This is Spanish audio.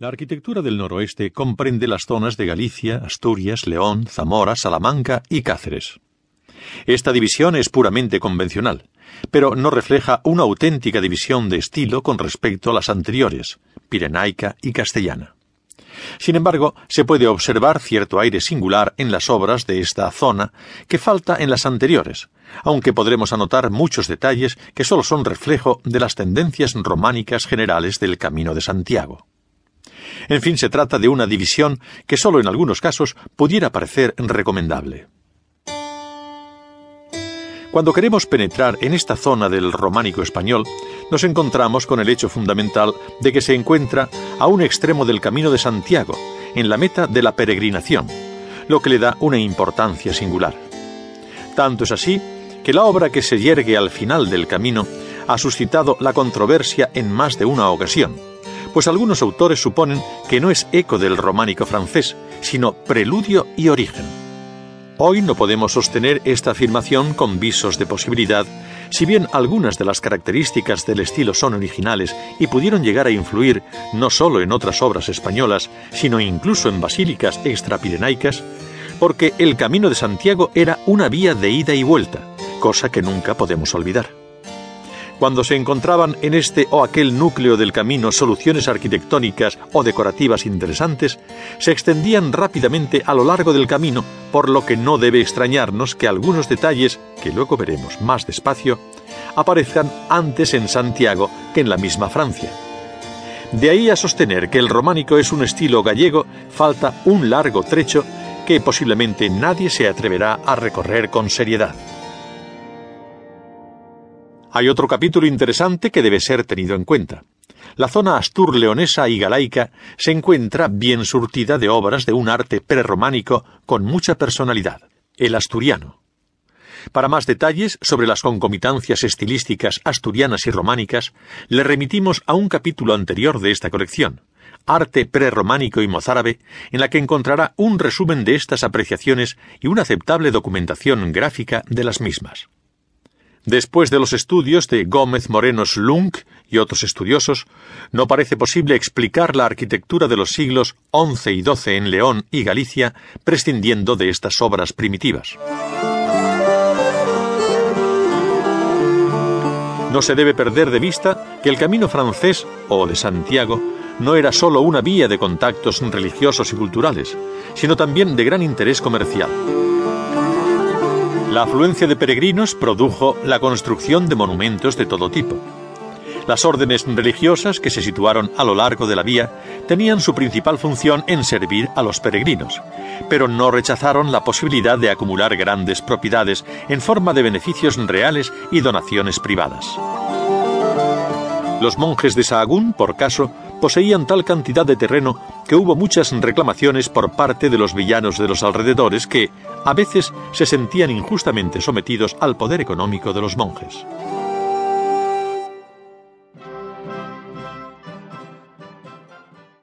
La arquitectura del noroeste comprende las zonas de Galicia, Asturias, León, Zamora, Salamanca y Cáceres. Esta división es puramente convencional, pero no refleja una auténtica división de estilo con respecto a las anteriores, pirenaica y castellana. Sin embargo, se puede observar cierto aire singular en las obras de esta zona que falta en las anteriores, aunque podremos anotar muchos detalles que solo son reflejo de las tendencias románicas generales del Camino de Santiago. En fin, se trata de una división que solo en algunos casos pudiera parecer recomendable. Cuando queremos penetrar en esta zona del románico español, nos encontramos con el hecho fundamental de que se encuentra a un extremo del camino de Santiago, en la meta de la peregrinación, lo que le da una importancia singular. Tanto es así que la obra que se yergue al final del camino ha suscitado la controversia en más de una ocasión, pues algunos autores suponen que no es eco del románico francés, sino preludio y origen. Hoy no podemos sostener esta afirmación con visos de posibilidad, si bien algunas de las características del estilo son originales y pudieron llegar a influir no solo en otras obras españolas, sino incluso en basílicas extrapirenaicas, porque el Camino de Santiago era una vía de ida y vuelta, cosa que nunca podemos olvidar. Cuando se encontraban en este o aquel núcleo del camino soluciones arquitectónicas o decorativas interesantes, se extendían rápidamente a lo largo del camino, por lo que no debe extrañarnos que algunos detalles, que luego veremos más despacio, aparezcan antes en Santiago que en la misma Francia. De ahí a sostener que el románico es un estilo gallego, falta un largo trecho que posiblemente nadie se atreverá a recorrer con seriedad. Hay otro capítulo interesante que debe ser tenido en cuenta. La zona astur-leonesa y galaica se encuentra bien surtida de obras de un arte prerrománico con mucha personalidad, el asturiano. Para más detalles sobre las concomitancias estilísticas asturianas y románicas, le remitimos a un capítulo anterior de esta colección, Arte prerrománico y mozárabe, en la que encontrará un resumen de estas apreciaciones y una aceptable documentación gráfica de las mismas. Después de los estudios de Gómez Moreno Slunk y otros estudiosos, no parece posible explicar la arquitectura de los siglos XI y XII en León y Galicia prescindiendo de estas obras primitivas. No se debe perder de vista que el camino francés o de Santiago no era sólo una vía de contactos religiosos y culturales, sino también de gran interés comercial. La afluencia de peregrinos produjo la construcción de monumentos de todo tipo. Las órdenes religiosas que se situaron a lo largo de la vía tenían su principal función en servir a los peregrinos, pero no rechazaron la posibilidad de acumular grandes propiedades en forma de beneficios reales y donaciones privadas. Los monjes de Sahagún, por caso, poseían tal cantidad de terreno que hubo muchas reclamaciones por parte de los villanos de los alrededores que, a veces, se sentían injustamente sometidos al poder económico de los monjes.